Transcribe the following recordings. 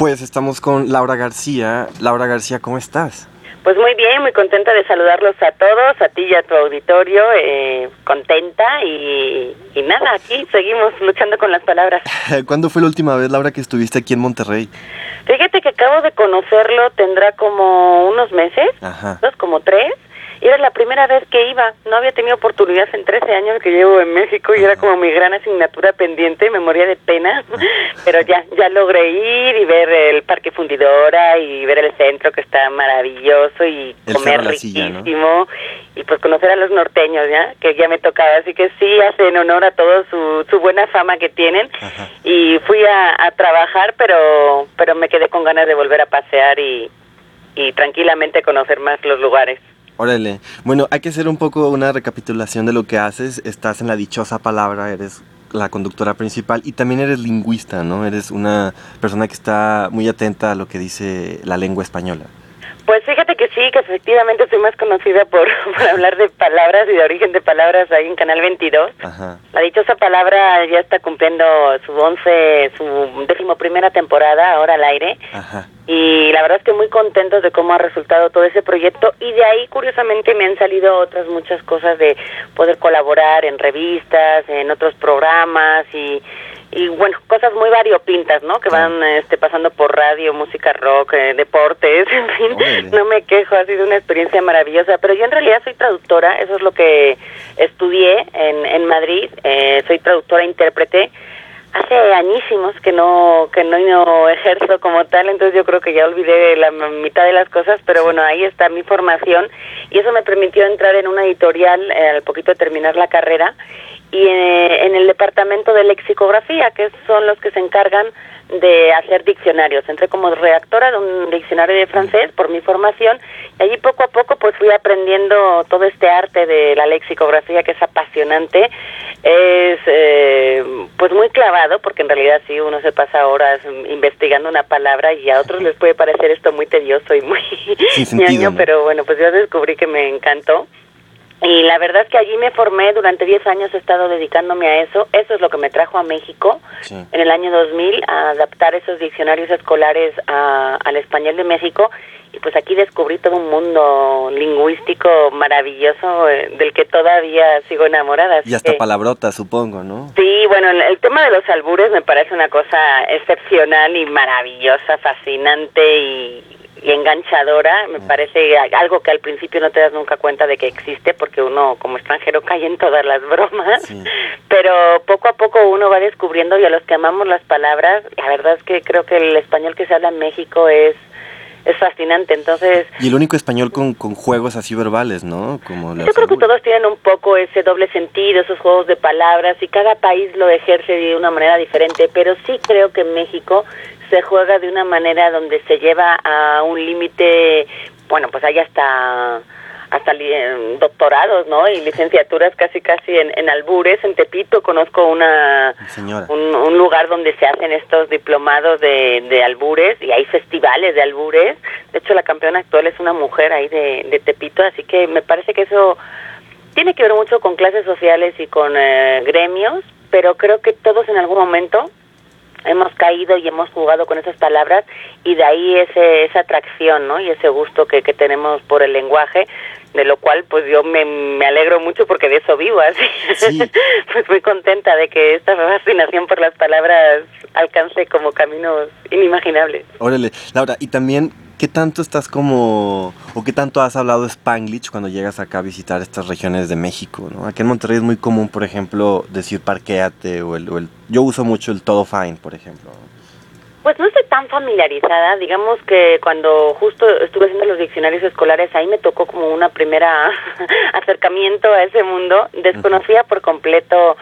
Pues estamos con Laura García. Laura García, ¿cómo estás? Pues muy bien, muy contenta de saludarlos a todos, a ti y a tu auditorio, eh, contenta y, y, nada, aquí seguimos luchando con las palabras. ¿Cuándo fue la última vez, Laura, que estuviste aquí en Monterrey? Fíjate que acabo de conocerlo, tendrá como unos meses, Ajá. dos, como tres, y era la primera vez que iba. No había tenido oportunidad en 13 años que llevo en México y era como mi gran asignatura pendiente, me moría de pena, pero ya ya logré ir y ver el Parque Fundidora y ver el centro que está maravilloso y comer riquísimo y pues conocer a los norteños, ¿ya? Que ya me tocaba, así que sí, hacen honor a todo su, su buena fama que tienen y fui a, a trabajar, pero pero me quedé con ganas de volver a pasear y, y tranquilamente conocer más los lugares. Órale. Bueno, hay que hacer un poco una recapitulación de lo que haces. Estás en la dichosa palabra, eres la conductora principal y también eres lingüista, ¿no? Eres una persona que está muy atenta a lo que dice la lengua española. Pues fíjate que sí, que efectivamente soy más conocida por, hablar de palabras y de origen de palabras ahí en Canal 22. La dichosa palabra ya está cumpliendo su once, su décimo primera temporada ahora al aire. Y la verdad es que muy contentos de cómo ha resultado todo ese proyecto y de ahí curiosamente me han salido otras muchas cosas de poder colaborar en revistas, en otros programas y y bueno, cosas muy variopintas, ¿no? Que van este, pasando por radio, música rock, eh, deportes, en fin, no me quejo, ha sido una experiencia maravillosa, pero yo en realidad soy traductora, eso es lo que estudié en, en Madrid, eh, soy traductora intérprete, hace añísimos que no que no, no, ejerzo como tal, entonces yo creo que ya olvidé la mitad de las cosas, pero bueno, ahí está mi formación y eso me permitió entrar en una editorial eh, al poquito de terminar la carrera y eh, en el departamento de lexicografía, que son los que se encargan de hacer diccionarios. Entré como redactora de un diccionario de francés por mi formación y allí poco a poco pues fui aprendiendo todo este arte de la lexicografía que es apasionante. Es eh, pues muy clavado porque en realidad sí uno se pasa horas investigando una palabra y a otros les puede parecer esto muy tedioso y muy ñaño, pero bueno, pues yo descubrí que me encantó. Y la verdad es que allí me formé, durante 10 años he estado dedicándome a eso. Eso es lo que me trajo a México en el año 2000, a adaptar esos diccionarios escolares al español de México. Y pues aquí descubrí todo un mundo lingüístico maravilloso eh, del que todavía sigo enamorada. Y hasta palabrota, supongo, ¿no? Sí, bueno, el, tema de los albures me parece una cosa excepcional y maravillosa, fascinante y, y enganchadora, me parece algo que al principio no te das nunca cuenta de que existe porque uno como extranjero cae en todas las bromas, pero poco a poco uno va descubriendo y a los que amamos las palabras, la verdad es que creo que el español que se habla en México es es fascinante, entonces... Y el único español con, con juegos así verbales, ¿no? Como yo creo que todos tienen un poco ese doble sentido, esos juegos de palabras, y cada país lo ejerce de una manera diferente, pero sí creo que en México se juega de una manera donde se lleva a un límite, bueno, pues hay hasta hasta doctorados, ¿no? Y licenciaturas casi casi en, en albures. En Tepito conozco una un, lugar donde se hacen estos diplomados de, de albures y hay festivales de albures. De hecho, la campeona actual es una mujer ahí de, de Tepito, así que me parece que eso tiene que ver mucho con clases sociales y con eh, gremios, pero creo que todos en algún momento hemos caído y hemos jugado con esas palabras y de ahí ese, esa atracción ¿no? y ese gusto que, que tenemos por el lenguaje de lo cual pues yo me, me alegro mucho porque de eso vivo así pues muy contenta de que esta fascinación por las palabras alcance como caminos inimaginables órale Laura y también ¿Qué tanto estás como, o qué tanto has hablado Spanglish cuando llegas acá a visitar estas regiones de México? ¿no? Aquí en Monterrey es muy común, por ejemplo, decir parqueate o el, yo uso mucho el todo fine, por ejemplo. Pues no estoy tan familiarizada, digamos que cuando justo estuve haciendo los diccionarios escolares, ahí me tocó como una primera acercamiento a ese mundo, desconocía por completo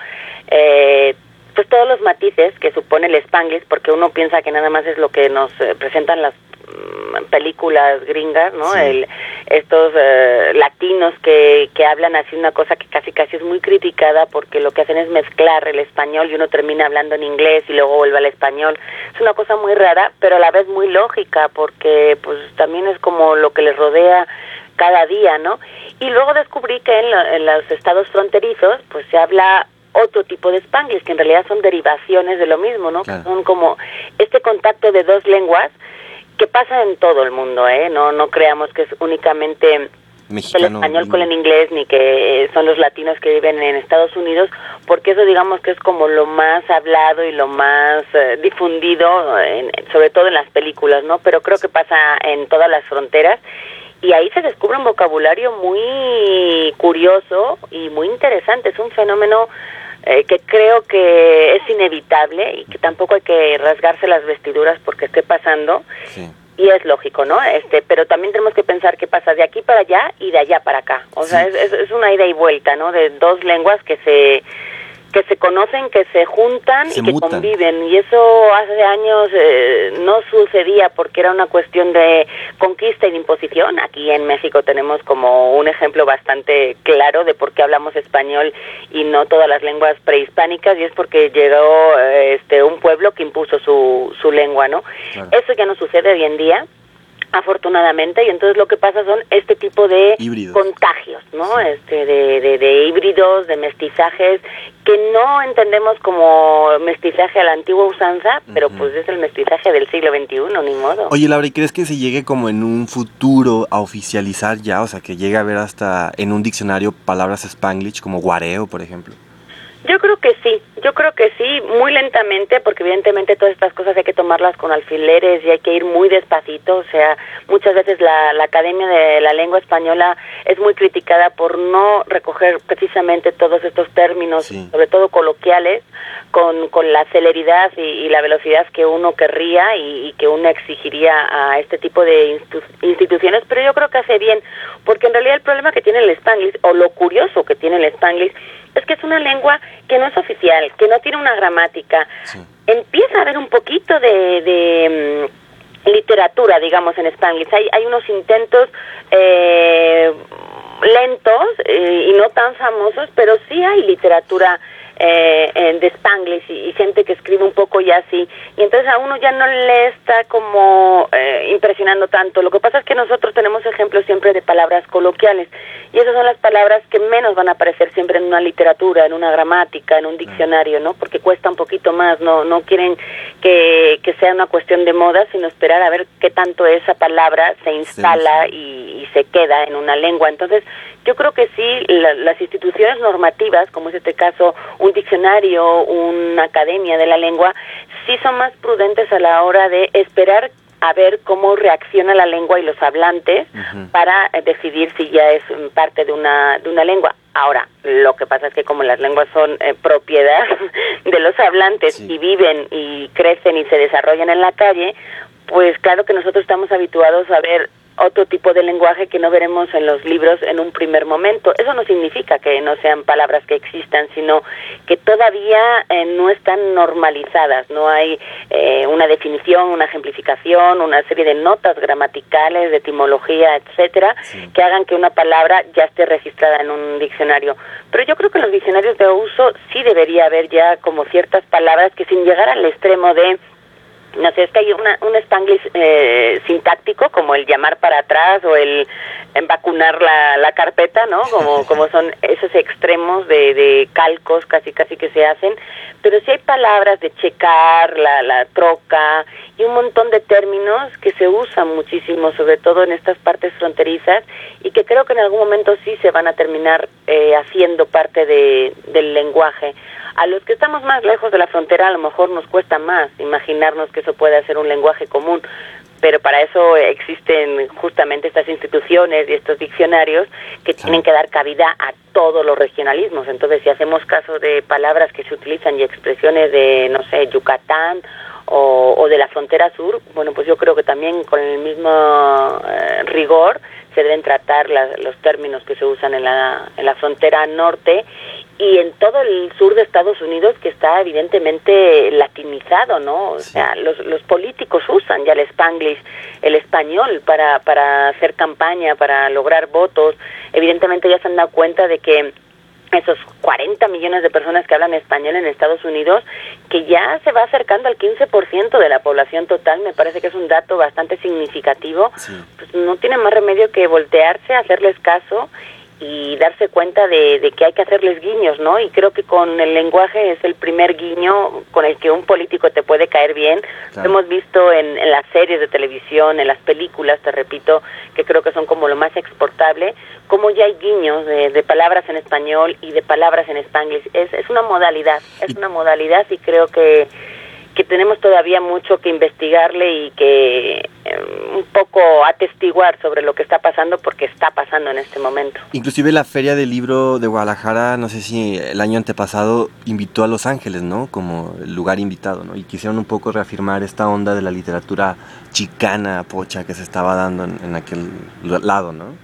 eh, pues todos los matices que supone el spanglish, porque uno piensa que nada más es lo que nos eh, presentan las películas gringas, ¿no? El, estos eh, latinos que, que hablan así una cosa que casi casi es muy criticada porque lo que hacen es mezclar el español y uno termina hablando en inglés y luego vuelve al español. Es una cosa muy rara, pero a la vez muy lógica porque pues también es como lo que les rodea cada día, ¿no? Y luego descubrí que en, en los estados fronterizos pues se habla otro tipo de spanglish, que en realidad son derivaciones de lo mismo, ¿no? Son como este contacto de dos lenguas que pasa en todo el mundo, ¿eh? No, no creamos que es únicamente el español con el inglés ni que eh, son los latinos que viven en Estados Unidos, porque eso digamos que es como lo más hablado y lo más eh, difundido, sobre todo en las películas, ¿no? Pero creo que pasa en todas las fronteras y ahí se descubre un vocabulario muy curioso y muy interesante. Es un fenómeno eh, que creo que es inevitable y que tampoco hay que rasgarse las vestiduras porque esté pasando. Sí y es lógico, ¿no? Este, pero también tenemos que pensar qué pasa de aquí para allá y de allá para acá. O sea, es, es, una ida y vuelta, ¿no? De dos lenguas que se que se conocen, que se juntan y que conviven. Y eso hace años eh, no sucedía porque era una cuestión de conquista y de imposición. Aquí en México tenemos como un ejemplo bastante claro de por qué hablamos español y no todas las lenguas prehispánicas y es porque llegó eh, este un pueblo que impuso su, su lengua, ¿no? Eso ya no sucede hoy en día afortunadamente y entonces lo que pasa son este tipo de contagios no este de, de, híbridos de mestizajes que no entendemos como mestizaje a la antigua usanza pero pues es el mestizaje del siglo XXI ni modo. Oye Laura ¿y crees que se llegue como en un futuro a oficializar ya o sea que llegue a ver hasta en un diccionario palabras spanglish como guareo por ejemplo yo creo que sí, yo creo que sí, muy lentamente, porque evidentemente todas estas cosas hay que tomarlas con alfileres y hay que ir muy despacito. O sea, muchas veces la, la Academia de la Lengua Española es muy criticada por no recoger precisamente todos estos términos, sobre todo coloquiales, con, con la celeridad y, la velocidad que uno querría y, que uno exigiría a este tipo de instituciones. Pero yo creo que hace bien, porque en realidad el problema que tiene el Spanglish, o lo curioso que tiene el Spanglish, es que es una lengua que no es oficial, que no tiene una gramática. Empieza a haber un poquito de, mm, literatura, digamos, en Spanglish. Hay, hay unos intentos eh, lentos eh, y no tan famosos, pero sí hay literatura eh, de Spanglish y, gente que escribe un poco ya así. Y entonces a uno ya no le está como eh, impresionando tanto. Lo que pasa es que nosotros tenemos ejemplos siempre de palabras coloquiales y esas son las palabras que menos van a aparecer siempre en una literatura, en una gramática, en un diccionario, ¿no? Porque cuesta un poquito más, no no quieren que, que sea una cuestión de moda, sino esperar a ver qué tanto esa palabra se instala Y, y, se queda en una lengua. Entonces, yo creo que sí, las instituciones normativas, como es este caso un diccionario, una academia de la lengua, sí son más prudentes a la hora de esperar a ver cómo reacciona la lengua y los hablantes para eh, decidir si ya es parte de una, de una lengua. Ahora, lo que pasa es que como las lenguas son eh, propiedad de los hablantes y viven y crecen y se desarrollan en la calle, pues claro que nosotros estamos habituados a ver otro tipo de lenguaje que no veremos en los libros en un primer momento. Eso no significa que no sean palabras que existan, sino que todavía eh, no están normalizadas, no hay eh, una definición, una ejemplificación, una serie de notas gramaticales, de etimología, etcétera, que hagan que una palabra ya esté registrada en un diccionario. Pero yo creo que en los diccionarios de uso sí debería haber ya como ciertas palabras que sin llegar al extremo de no sé, es que hay una, un spanglish eh, sintáctico como el llamar para atrás o el vacunar la, la carpeta, ¿no? Como, como son esos extremos de, de calcos casi casi que se hacen, pero sí hay palabras de checar, la, la troca y un montón de términos que se usan muchísimo, sobre todo en estas partes fronterizas y que creo que en algún momento sí se van a terminar eh, haciendo parte de, del lenguaje. A los que estamos más lejos de la frontera a lo mejor nos cuesta más imaginarnos que eso puede ser un lenguaje común, pero para eso existen justamente estas instituciones y estos diccionarios que tienen que dar cabida a todos los regionalismos. Entonces, si hacemos caso de palabras que se utilizan y expresiones de, no sé, Yucatán o, de la frontera sur, bueno, pues yo creo que también con el mismo eh, rigor se deben tratar los términos que se usan en la, en la frontera norte y en todo el sur de Estados Unidos que está evidentemente latinizado, ¿no? O sea, los, los políticos usan ya el spanglish, el español para, para hacer campaña, para lograr votos. Evidentemente ya se han dado cuenta de que esos 40 millones de personas que hablan español en Estados Unidos, que ya se va acercando al 15% de la población total, me parece que es un dato bastante significativo, pues no tiene más remedio que voltearse, hacerles caso y darse cuenta de, que hay que hacerles guiños, ¿no? Y creo que con el lenguaje es el primer guiño con el que un político te puede caer bien. Lo hemos visto en, las series de televisión, en las películas, te repito, que creo que son como lo más exportable, como ya hay guiños de, palabras en español y de palabras en spanglish. Es, es una modalidad, es una modalidad y creo que que tenemos todavía mucho que investigarle y que un poco atestiguar sobre lo que está pasando porque está pasando en este momento. Inclusive la Feria del Libro de Guadalajara, no sé si el año antepasado invitó a Los Ángeles, ¿no? Como lugar invitado, ¿no? Y quisieron un poco reafirmar esta onda de la literatura chicana, pocha, que se estaba dando en, aquel lado, ¿no?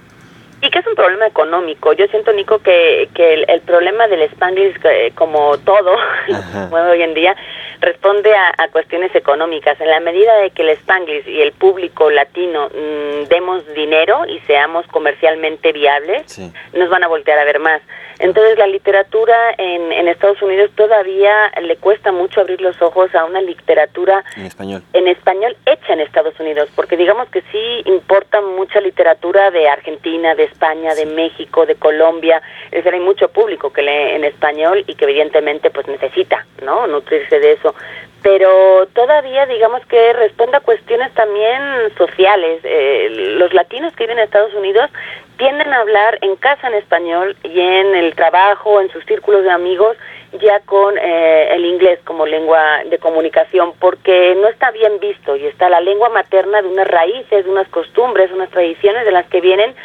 Y que es un problema económico. Yo siento, Nico, que, que el, problema del Spanglish, eh, como todo, hoy en día, responde a, cuestiones económicas. En la medida de que el Spanglish y el público latino mm, demos dinero y seamos comercialmente viables, nos van a voltear a ver más. Entonces la literatura en, en, Estados Unidos todavía le cuesta mucho abrir los ojos a una literatura en español. en español hecha en Estados Unidos, porque digamos que sí importa mucha literatura de Argentina, de España, de México, de Colombia, es decir, hay mucho público que lee en español y que evidentemente pues necesita, ¿no? Nutrirse de eso pero todavía digamos que responde a cuestiones también sociales. Eh, los latinos que viven en Estados Unidos tienden a hablar en casa en español y en el trabajo, en sus círculos de amigos, ya con eh, el inglés como lengua de comunicación, porque no está bien visto y está la lengua materna de unas raíces, de unas costumbres, unas tradiciones de las que vienen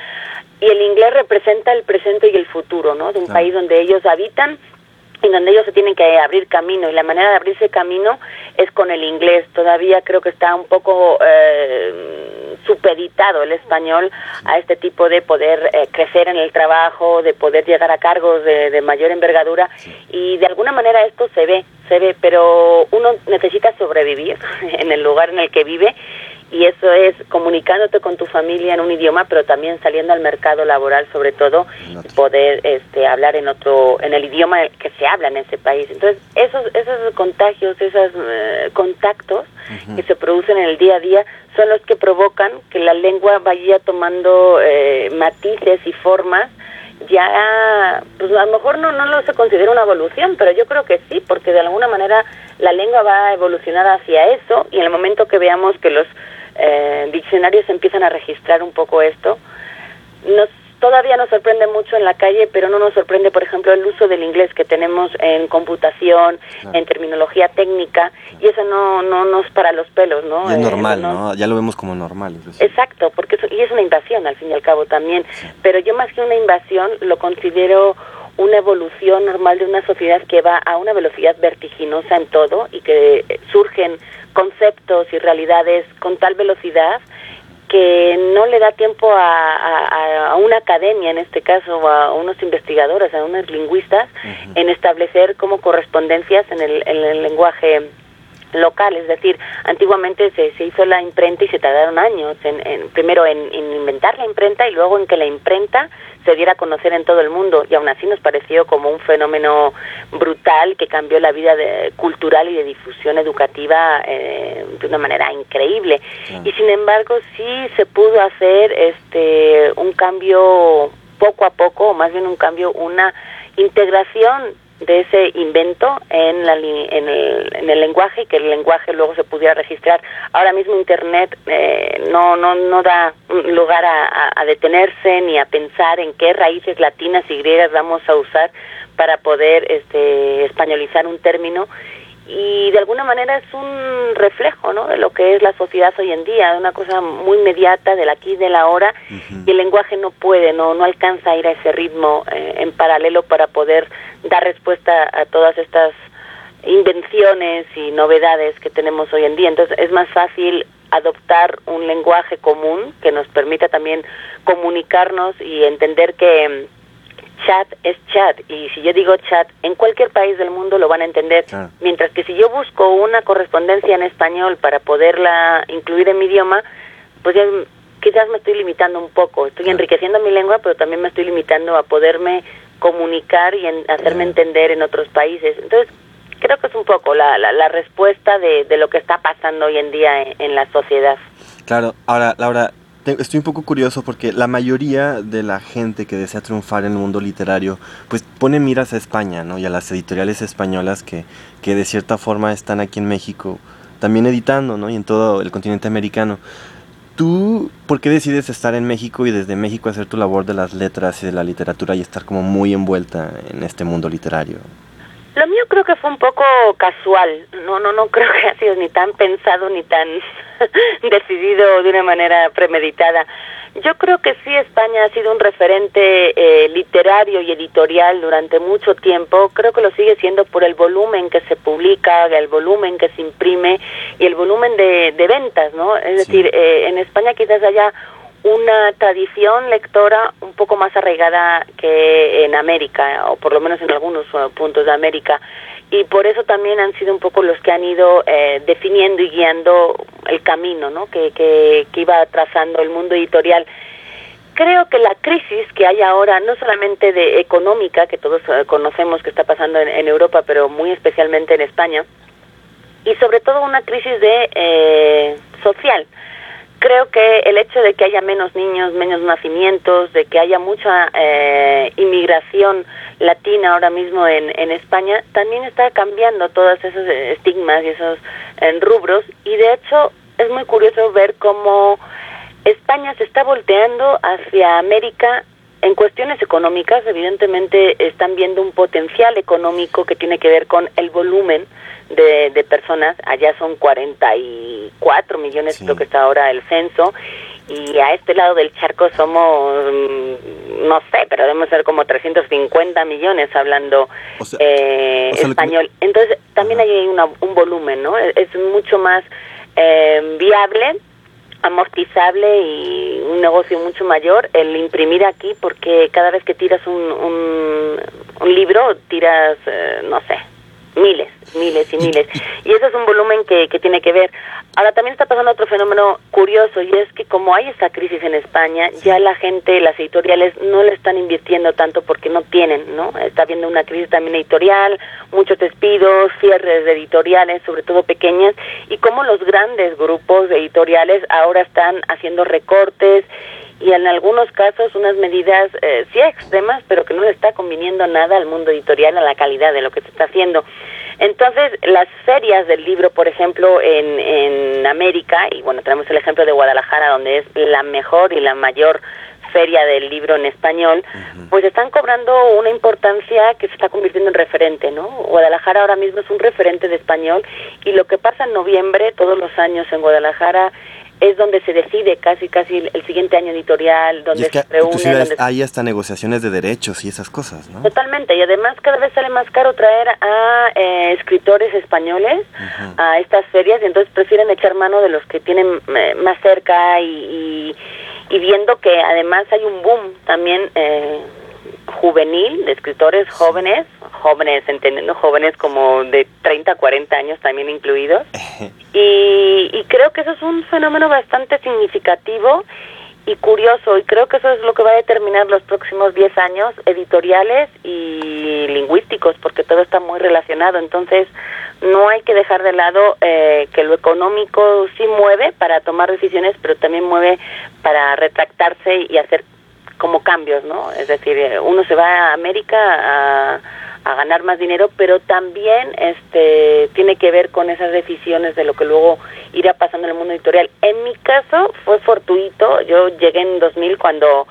y el inglés representa el presente y el futuro, ¿no? De un país donde ellos habitan en donde ellos se tienen que abrir camino y la manera de abrirse camino es con el inglés. Todavía creo que está un poco eh, supeditado el español a este tipo de poder eh, crecer en el trabajo, de poder llegar a cargos de, de mayor envergadura y de alguna manera esto se ve, se ve, pero uno necesita sobrevivir en el lugar en el que vive y eso es comunicándote con tu familia en un idioma, pero también saliendo al mercado laboral, sobre todo, poder este, hablar en otro, en el idioma que se habla en ese país. Entonces, esos, esos contagios, esos eh, contactos que se producen en el día a día son los que provocan que la lengua vaya tomando eh, matices y formas. Ya, pues a lo mejor no, no lo se considera una evolución, pero yo creo que sí, porque de alguna manera la lengua va a evolucionar hacia eso y en el momento que veamos que los eh, diccionarios empiezan a registrar un poco esto. Nos, todavía nos sorprende mucho en la calle, pero no nos sorprende, por ejemplo, el uso del inglés que tenemos en computación, en terminología técnica, y eso no, no nos para los pelos, ¿no? es eh, normal, no, Ya lo vemos como normal. Exacto, porque y es una invasión al fin y al cabo también, pero yo más que una invasión lo considero una evolución normal de una sociedad que va a una velocidad vertiginosa en todo y que surgen conceptos y realidades con tal velocidad que no le da tiempo a, una academia, en este caso, a unos investigadores, a unos lingüistas, en establecer como correspondencias en el, en el lenguaje local, es decir, antiguamente se, se hizo la imprenta y se tardaron años, en, primero en, inventar la imprenta y luego en que la imprenta se diera a conocer en todo el mundo. Y aún así nos pareció como un fenómeno brutal que cambió la vida de, cultural y de difusión educativa eh, de una manera increíble. Y sin embargo sí se pudo hacer este un cambio poco a poco o más bien un cambio una integración de ese invento en, la, en, el, en el lenguaje y que el lenguaje luego se pudiera registrar. Ahora mismo Internet eh, no, no, no da lugar a, a, detenerse ni a pensar en qué raíces latinas y griegas vamos a usar para poder este, españolizar un término y de alguna manera es un reflejo ¿no? de lo que es la sociedad hoy en día, una cosa muy inmediata del aquí y del ahora y el lenguaje no puede, no, no alcanza a ir a ese ritmo eh, en paralelo para poder dar respuesta a todas estas invenciones y novedades que tenemos hoy en día. Entonces es más fácil adoptar un lenguaje común que nos permita también comunicarnos y entender que chat es chat y si yo digo chat en cualquier país del mundo lo van a entender. Mientras que si yo busco una correspondencia en español para poderla incluir en mi idioma pues ya quizás me estoy limitando un poco. Estoy enriqueciendo mi lengua pero también me estoy limitando a poderme comunicar y hacerme entender en otros países. Entonces creo que es un poco la, la, respuesta de, de, lo que está pasando hoy en día en, en la sociedad. Claro. Ahora Laura estoy un poco curioso porque la mayoría de la gente que desea triunfar en el mundo literario, pues pone miras a España, ¿no? Y a las editoriales españolas que, que de cierta forma están aquí en México, también editando, ¿no? Y en todo el continente americano. ¿Tú por qué decides estar en México y desde México hacer tu labor de las letras y de la literatura y estar como muy envuelta en este mundo literario? Lo mío creo que fue un poco casual, no, no, no creo que haya sido ni tan pensado ni tan decidido de una manera premeditada. Yo creo que sí, España ha sido un referente eh, literario y editorial durante mucho tiempo. Creo que lo sigue siendo por el volumen que se publica, el volumen que se imprime y el volumen de, ventas, ¿no? Es decir, eh, en España quizás haya una tradición lectora un poco más arraigada que en América, o por lo menos en algunos uh, puntos de América. Y por eso también han sido un poco los que han ido eh, definiendo y guiando el camino ¿no? que, que, iba trazando el mundo editorial. Creo que la crisis que hay ahora, no solamente de económica, que todos uh, conocemos que está pasando en, Europa, pero muy especialmente en España, y sobre todo una crisis de eh, social creo que el hecho de que haya menos niños, menos nacimientos, de que haya mucha eh, inmigración latina ahora mismo en, España, también está cambiando todos esos estigmas y esos eh, rubros. Y de hecho es muy curioso ver cómo España se está volteando hacia América en cuestiones económicas, evidentemente están viendo un potencial económico que tiene que ver con el volumen de, de personas. Allá son 44 millones, lo que está ahora el censo. Y a este lado del charco somos, mm, no sé, pero debemos ser como 350 millones hablando eh, español. Entonces, también hay una, un volumen, ¿no? Es, mucho más eh, viable amortizable y un negocio mucho mayor el imprimir aquí porque cada vez que tiras un, un, libro tiras, eh, no sé, miles, miles y miles. Y eso es un volumen que, que tiene que ver. Ahora también está pasando otro fenómeno curioso y es que como hay esta crisis en España, ya la gente, las editoriales no le están invirtiendo tanto porque no tienen, ¿no? Está habiendo una crisis también editorial, muchos despidos, cierres de editoriales, sobre todo pequeñas, y como los grandes grupos editoriales ahora están haciendo recortes y en algunos casos unas medidas eh, sí extremas, pero que no le está conviniendo nada al mundo editorial, a la calidad de lo que se está haciendo. Entonces, las ferias del libro, por ejemplo, en, en América, y bueno, tenemos el ejemplo de Guadalajara, donde es la mejor y la mayor feria del libro en español, pues están cobrando una importancia que se está convirtiendo en referente, ¿no? Guadalajara ahora mismo es un referente de español y lo que pasa en noviembre todos los años en Guadalajara es donde se decide casi casi el, siguiente año editorial, donde se reúne. Donde hay hasta negociaciones de derechos y esas cosas, ¿no? Totalmente, y además cada vez sale más caro traer a eh, escritores españoles a estas ferias, y entonces prefieren echar mano de los que tienen eh, más cerca y, y, viendo que además hay un boom también. Eh, juvenil, de escritores jóvenes, jóvenes, entendiendo jóvenes como de 30, 40 años también incluidos. Y, y creo que eso es un fenómeno bastante significativo y curioso, y creo que eso es lo que va a determinar los próximos 10 años editoriales y lingüísticos, porque todo está muy relacionado. Entonces, no hay que dejar de lado eh, que lo económico sí mueve para tomar decisiones, pero también mueve para retractarse y hacer como cambios, ¿no? Es decir, eh, uno se va a América a, ganar más dinero, pero también este tiene que ver con esas decisiones de lo que luego irá pasando en el mundo editorial. En mi caso fue fortuito, yo llegué en 2000 cuando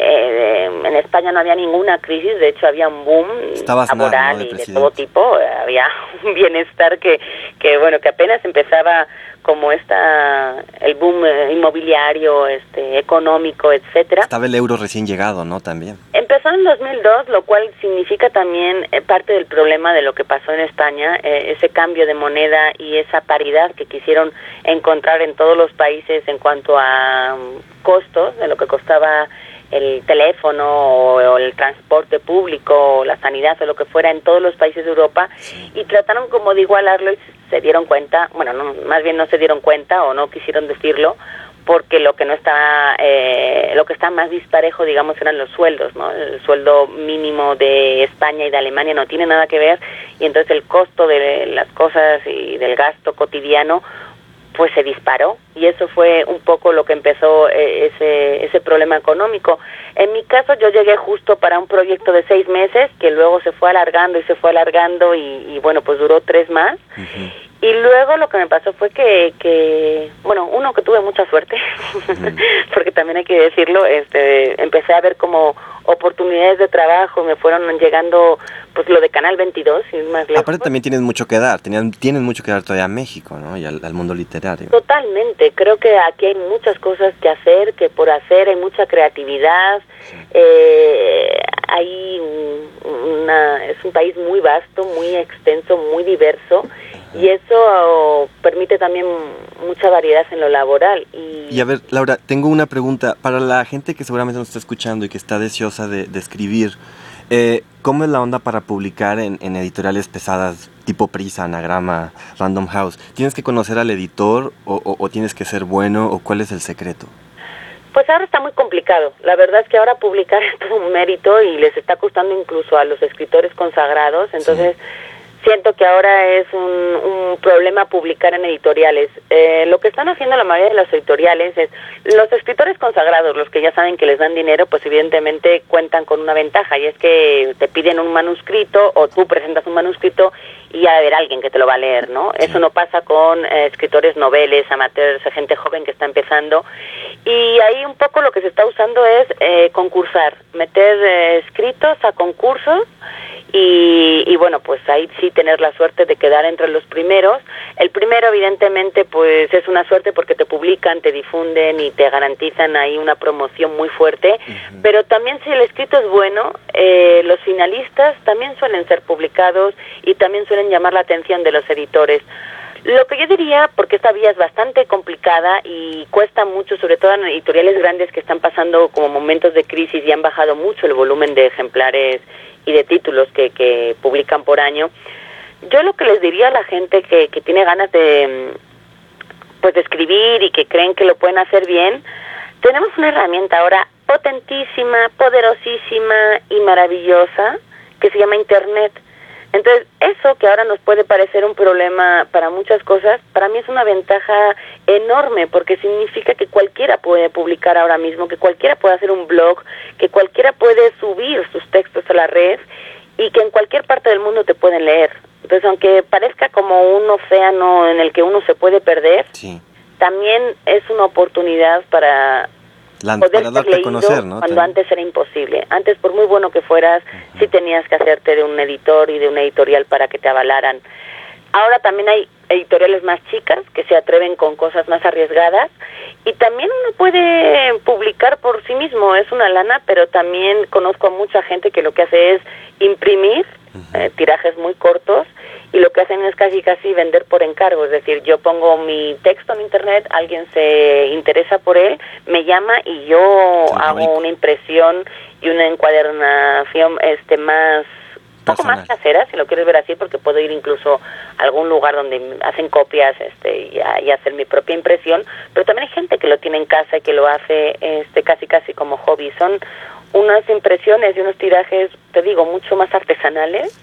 eh, en España no había ninguna crisis, de hecho había un boom laboral y de todo tipo, había un bienestar que, que bueno, que apenas empezaba como está el boom eh, inmobiliario, este económico, etcétera. Estaba el euro recién llegado, ¿no? También. Empezó en 2002, lo cual significa también eh, parte del problema de lo que pasó en España, eh, ese cambio de moneda y esa paridad que quisieron encontrar en todos los países en cuanto a um, costos de lo que costaba el teléfono o, el transporte público o la sanidad o lo que fuera en todos los países de Europa y trataron como de igualarlo y se dieron cuenta, bueno, no, más bien no se dieron cuenta o no quisieron decirlo porque lo que no está eh, lo que está más disparejo digamos eran los sueldos no el sueldo mínimo de España y de Alemania no tiene nada que ver y entonces el costo de las cosas y del gasto cotidiano pues se disparó y eso fue un poco lo que empezó eh, ese, ese problema económico. En mi caso yo llegué justo para un proyecto de seis meses que luego se fue alargando y se fue alargando y, bueno, pues duró tres más. Y luego lo que me pasó fue que, que bueno, uno que tuve mucha suerte, porque también hay que decirlo, este, empecé a ver como oportunidades de trabajo, me fueron llegando pues lo de Canal 22 y más lejos. Aparte también tienes mucho que dar, tienen, tienen mucho que dar todavía a México, ¿no? Y al, mundo literario. Totalmente, creo que aquí hay muchas cosas que hacer, que por hacer hay mucha creatividad, eh, hay una, es un país muy vasto, muy extenso, muy diverso y eso permite también mucha variedad en lo laboral. Y... y, a ver, Laura, tengo una pregunta para la gente que seguramente nos está escuchando y que está deseosa de, escribir. Eh, ¿Cómo es la onda para publicar en, editoriales pesadas tipo Prisa, Anagrama, Random House? ¿Tienes que conocer al editor o, o tienes que ser bueno o cuál es el secreto? Pues ahora está muy complicado. La verdad es que ahora publicar es todo un mérito y les está costando incluso a los escritores consagrados. Entonces, siento que ahora es un, problema publicar en editoriales. Eh, lo que están haciendo la mayoría de los editoriales es, los escritores consagrados, los que ya saben que les dan dinero, pues evidentemente cuentan con una ventaja y es que te piden un manuscrito o tú presentas un manuscrito y ya a haber alguien que te lo va a leer, ¿no? Eso no pasa con eh, escritores noveles, amateurs, gente joven que está empezando. Y ahí un poco lo que se está usando es eh, concursar, meter escritos a concursos y, bueno, pues ahí sí tener la suerte de quedar entre los primeros. El primero, evidentemente, pues es una suerte porque te publican, te difunden y te garantizan ahí una promoción muy fuerte, pero también si el escrito es bueno, eh, los finalistas también suelen ser publicados y también suelen llamar la atención de los editores. Lo que yo diría, porque esta vía es bastante complicada y cuesta mucho, sobre todo en editoriales grandes que están pasando como momentos de crisis y han bajado mucho el volumen de ejemplares y de títulos que, que publican por año. Yo lo que les diría a la gente que, que tiene ganas de pues de escribir y que creen que lo pueden hacer bien, tenemos una herramienta ahora potentísima, poderosísima y maravillosa que se llama Internet. Entonces, eso que ahora nos puede parecer un problema para muchas cosas, para mí es una ventaja enorme porque significa que cualquiera puede publicar ahora mismo, que cualquiera puede hacer un blog, que cualquiera puede subir sus textos a la red y que en cualquier parte del mundo te pueden leer. Entonces, aunque parezca como un océano en el que uno se puede perder, también es una oportunidad para poder ser conocer, cuando antes era imposible. Antes, por muy bueno que fueras, sí tenías que hacerte de un editor y de una editorial para que te avalaran. Ahora también hay editoriales más chicas que se atreven con cosas más arriesgadas y también uno puede publicar por sí mismo, es una lana, pero también conozco a mucha gente que lo que hace es imprimir eh, tirajes muy cortos y lo que hacen es casi casi vender por encargo, es decir, yo pongo mi texto en internet, alguien se interesa por él, me llama y yo hago una impresión y una encuadernación este más poco más casera, si lo quieres ver así, porque puedo ir incluso a algún lugar donde hacen copias este, y, y, hacer mi propia impresión, pero también hay gente que lo tiene en casa y que lo hace este, casi casi como hobby. Son unas impresiones y unos tirajes, te digo, mucho más artesanales,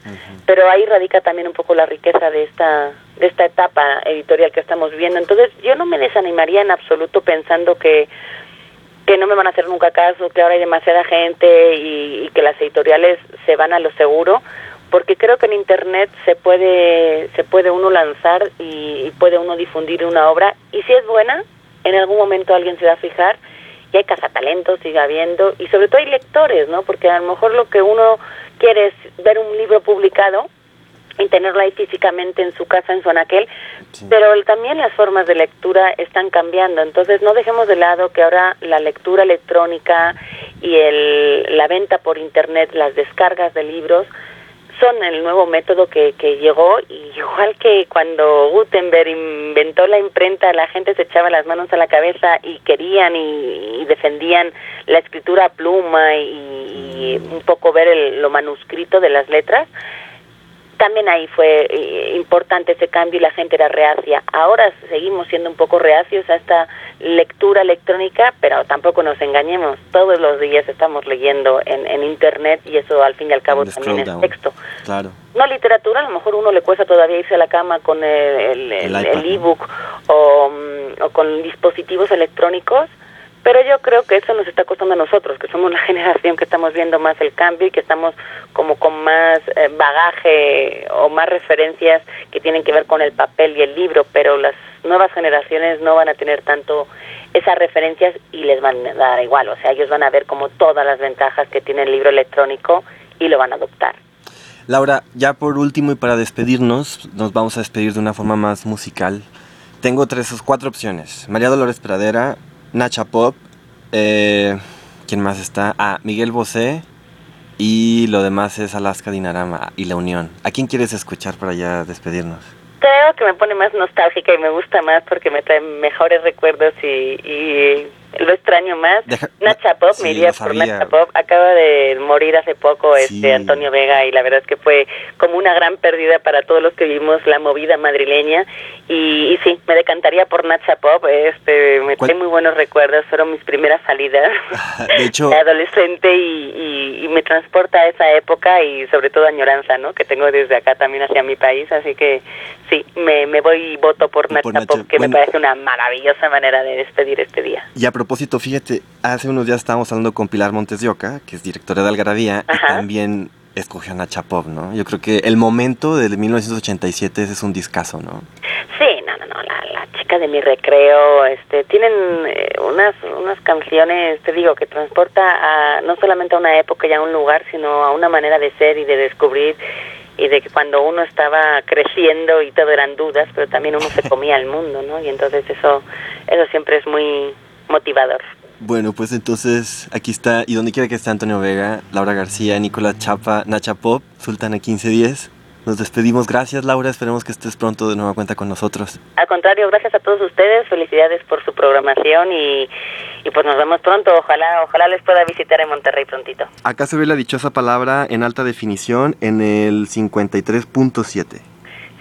pero ahí radica también un poco la riqueza de esta de esta etapa editorial que estamos viendo. Entonces, yo no me desanimaría en absoluto pensando que que no me van a hacer nunca caso, que ahora hay demasiada gente y, que las editoriales se van a lo seguro, porque creo que en internet se puede se puede uno lanzar y, y puede uno difundir una obra y si es buena, en algún momento alguien se va a fijar y hay cazatalentos, sigue habiendo, y sobre todo hay lectores, ¿no? Porque a lo mejor lo que uno quiere es ver un libro publicado y tenerlo ahí físicamente en su casa, en su anaquel, pero también las formas de lectura están cambiando, entonces no dejemos de lado que ahora la lectura electrónica y el, la venta por internet, las descargas de libros, son el nuevo método que, que llegó y igual que cuando Gutenberg inventó la imprenta la gente se echaba las manos a la cabeza y querían y, defendían la escritura a pluma y, un poco ver el, lo manuscrito de las letras también ahí fue eh, importante ese cambio y la gente era reacia. Ahora seguimos siendo un poco reacios a esta lectura electrónica, pero tampoco nos engañemos. Todos los días estamos leyendo en, en Internet y eso al fin y al cabo también es texto. Claro. No literatura, a lo mejor uno le cuesta todavía irse a la cama con el, el, el, ebook o, mm, o con dispositivos electrónicos, pero yo creo que eso nos está costando a nosotros, que somos la generación que estamos viendo más el cambio y que estamos como con más eh, bagaje o más referencias que tienen que ver con el papel y el libro, pero las nuevas generaciones no van a tener tanto esas referencias y les van a dar igual, o sea, ellos van a ver como todas las ventajas que tiene el libro electrónico y lo van a adoptar. Laura, ya por último y para despedirnos, nos vamos a despedir de una forma más musical. Tengo tres o cuatro opciones. María Dolores Pradera, Nacha Pop, eh, ¿quién más está? Ah, Miguel Bosé y lo demás es Alaska Dinarama y La Unión. ¿A quién quieres escuchar para ya despedirnos? Creo que me pone más nostálgica y me gusta más porque me trae mejores recuerdos y, y lo extraño más. Nacha Pop, me iría por Nacha Pop. Acaba de morir hace poco este Antonio Vega y la verdad es que fue como una gran pérdida para todos los que vivimos la movida madrileña. Y, sí, me decantaría por Nacha Pop. Este, me trae muy buenos recuerdos. Fueron mis primeras salidas de, hecho, adolescente y, y, me transporta a esa época y sobre todo añoranza, ¿no? Que tengo desde acá también hacia mi país. Así que sí, me, me voy y voto por Nacha, Pop, que me parece una maravillosa manera de despedir este día. Y propósito, fíjate, hace unos días estábamos hablando con Pilar Montes de Oca, que es directora de Algarabía, y también escogió a Nacha Pop, ¿no? Yo creo que el momento de 1987 ese es un discazo, ¿no? Sí, no, no, no, la, chica de mi recreo, este, tienen eh, unas, unas canciones, te digo, que transporta a, no solamente a una época y a un lugar, sino a una manera de ser y de descubrir y de que cuando uno estaba creciendo y todo eran dudas, pero también uno se comía el mundo, ¿no? Y entonces eso, eso siempre es muy motivador. Bueno, pues entonces aquí está, y donde quiera que esté Antonio Vega, Laura García, Nicolás Chapa, Nacha Pop, Sultana 1510. Nos despedimos. Gracias, Laura. Esperemos que estés pronto de nueva cuenta con nosotros. Al contrario, gracias a todos ustedes. Felicidades por su programación y, y pues nos vemos pronto. Ojalá, ojalá les pueda visitar en Monterrey prontito. Acá se ve la dichosa palabra en alta definición en el 53.7.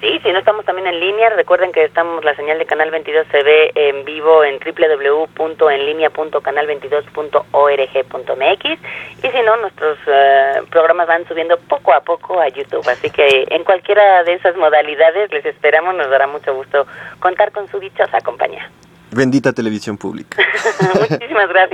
Sí, si no estamos también en línea, recuerden que estamos, la señal de Canal 22 se ve en vivo en www.enlinea.canal22.org.mx y si no, nuestros eh, programas van subiendo poco a poco a YouTube, así que en cualquiera de esas modalidades les esperamos, nos dará mucho gusto contar con su dichosa compañía. Bendita televisión pública. Muchísimas gracias.